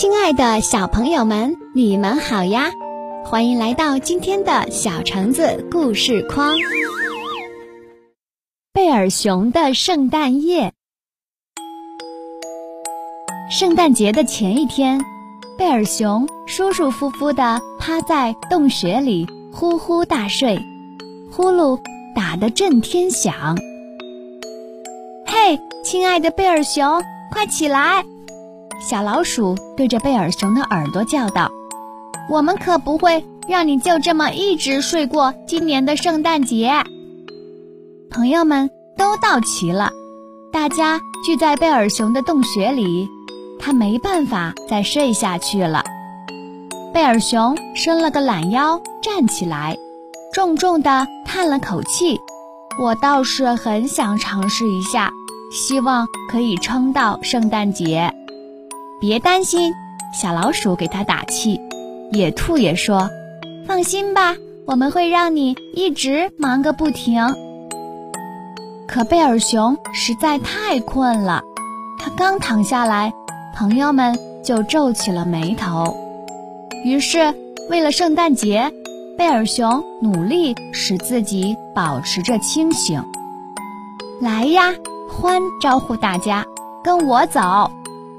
亲爱的小朋友们，你们好呀！欢迎来到今天的小橙子故事框。贝尔熊的圣诞夜，圣诞节的前一天，贝尔熊舒舒服服地趴在洞穴里呼呼大睡，呼噜打得震天响。嘿，亲爱的贝尔熊，快起来！小老鼠对着贝尔熊的耳朵叫道：“我们可不会让你就这么一直睡过今年的圣诞节。”朋友们都到齐了，大家聚在贝尔熊的洞穴里，他没办法再睡下去了。贝尔熊伸了个懒腰，站起来，重重地叹了口气：“我倒是很想尝试一下，希望可以撑到圣诞节。”别担心，小老鼠给他打气。野兔也说：“放心吧，我们会让你一直忙个不停。”可贝尔熊实在太困了，他刚躺下来，朋友们就皱起了眉头。于是，为了圣诞节，贝尔熊努力使自己保持着清醒。来呀，欢招呼大家，跟我走。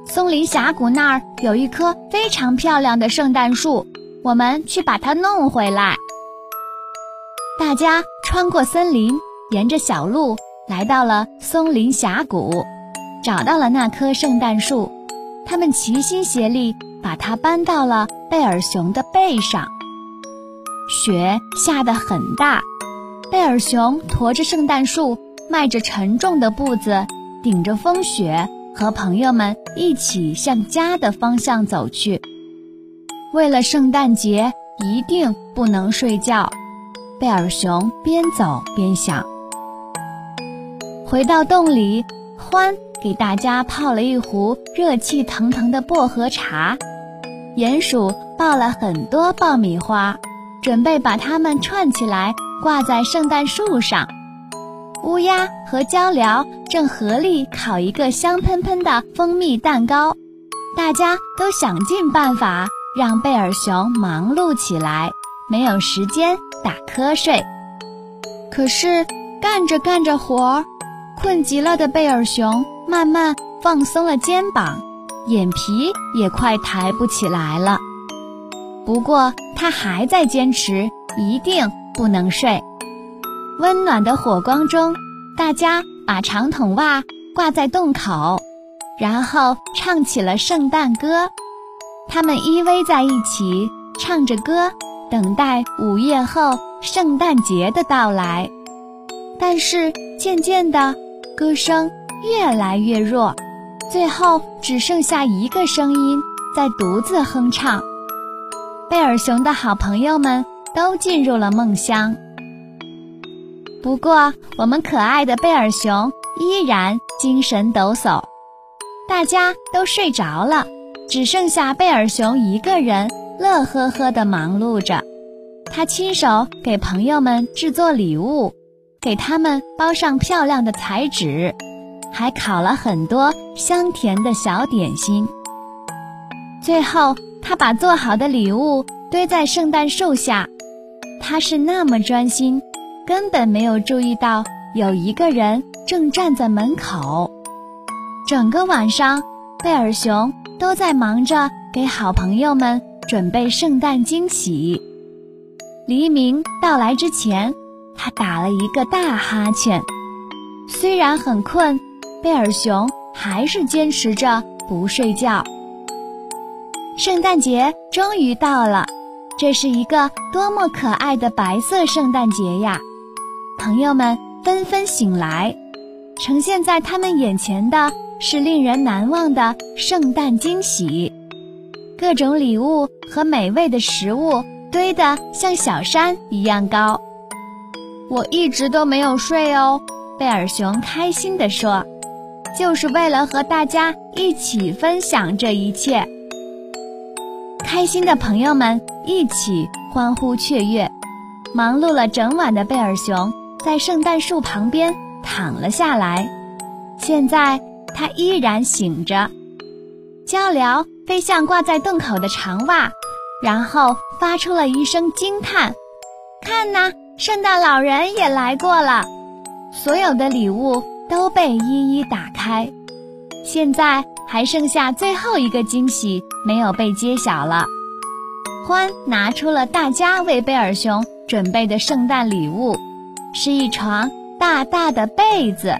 松林峡谷那儿有一棵非常漂亮的圣诞树，我们去把它弄回来。大家穿过森林，沿着小路来到了松林峡谷，找到了那棵圣诞树。他们齐心协力把它搬到了贝尔熊的背上。雪下得很大，贝尔熊驮着圣诞树，迈着沉重的步子，顶着风雪。和朋友们一起向家的方向走去。为了圣诞节，一定不能睡觉。贝尔熊边走边想。回到洞里，獾给大家泡了一壶热气腾腾的薄荷茶。鼹鼠抱了很多爆米花，准备把它们串起来挂在圣诞树上。乌鸦和鹪鹩正合力烤一个香喷喷的蜂蜜蛋糕，大家都想尽办法让贝尔熊忙碌起来，没有时间打瞌睡。可是干着干着活儿，困极了的贝尔熊慢慢放松了肩膀，眼皮也快抬不起来了。不过他还在坚持，一定不能睡。温暖的火光中，大家把长筒袜挂在洞口，然后唱起了圣诞歌。他们依偎在一起，唱着歌，等待午夜后圣诞节的到来。但是渐渐的，歌声越来越弱，最后只剩下一个声音在独自哼唱。贝尔熊的好朋友们都进入了梦乡。不过，我们可爱的贝尔熊依然精神抖擞。大家都睡着了，只剩下贝尔熊一个人乐呵呵地忙碌着。他亲手给朋友们制作礼物，给他们包上漂亮的彩纸，还烤了很多香甜的小点心。最后，他把做好的礼物堆在圣诞树下。他是那么专心。根本没有注意到有一个人正站在门口。整个晚上，贝尔熊都在忙着给好朋友们准备圣诞惊喜。黎明到来之前，他打了一个大哈欠。虽然很困，贝尔熊还是坚持着不睡觉。圣诞节终于到了，这是一个多么可爱的白色圣诞节呀！朋友们纷纷醒来，呈现在他们眼前的是令人难忘的圣诞惊喜。各种礼物和美味的食物堆得像小山一样高。我一直都没有睡哦，贝尔熊开心地说，就是为了和大家一起分享这一切。开心的朋友们一起欢呼雀跃，忙碌了整晚的贝尔熊。在圣诞树旁边躺了下来，现在他依然醒着。鹪鹩飞向挂在洞口的长袜，然后发出了一声惊叹：“看呐，圣诞老人也来过了！”所有的礼物都被一一打开，现在还剩下最后一个惊喜没有被揭晓了。欢拿出了大家为贝尔熊准备的圣诞礼物，是一床大大的被子。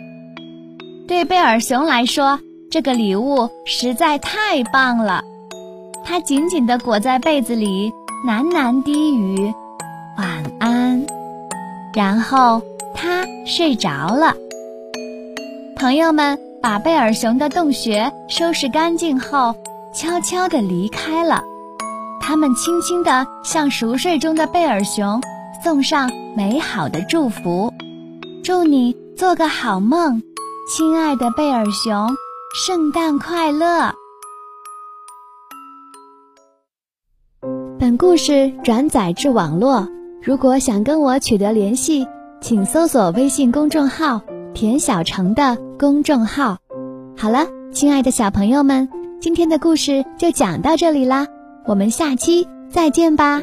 对贝尔熊来说，这个礼物实在太棒了。它紧紧地裹在被子里，喃喃低语：“晚安。”然后它睡着了。朋友们把贝尔熊的洞穴收拾干净后，悄悄地离开了。他们轻轻地向熟睡中的贝尔熊送上美好的祝福：“祝你做个好梦，亲爱的贝尔熊，圣诞快乐！”本故事转载至网络，如果想跟我取得联系，请搜索微信公众号“田小成”的公众号。好了，亲爱的小朋友们，今天的故事就讲到这里啦。我们下期再见吧。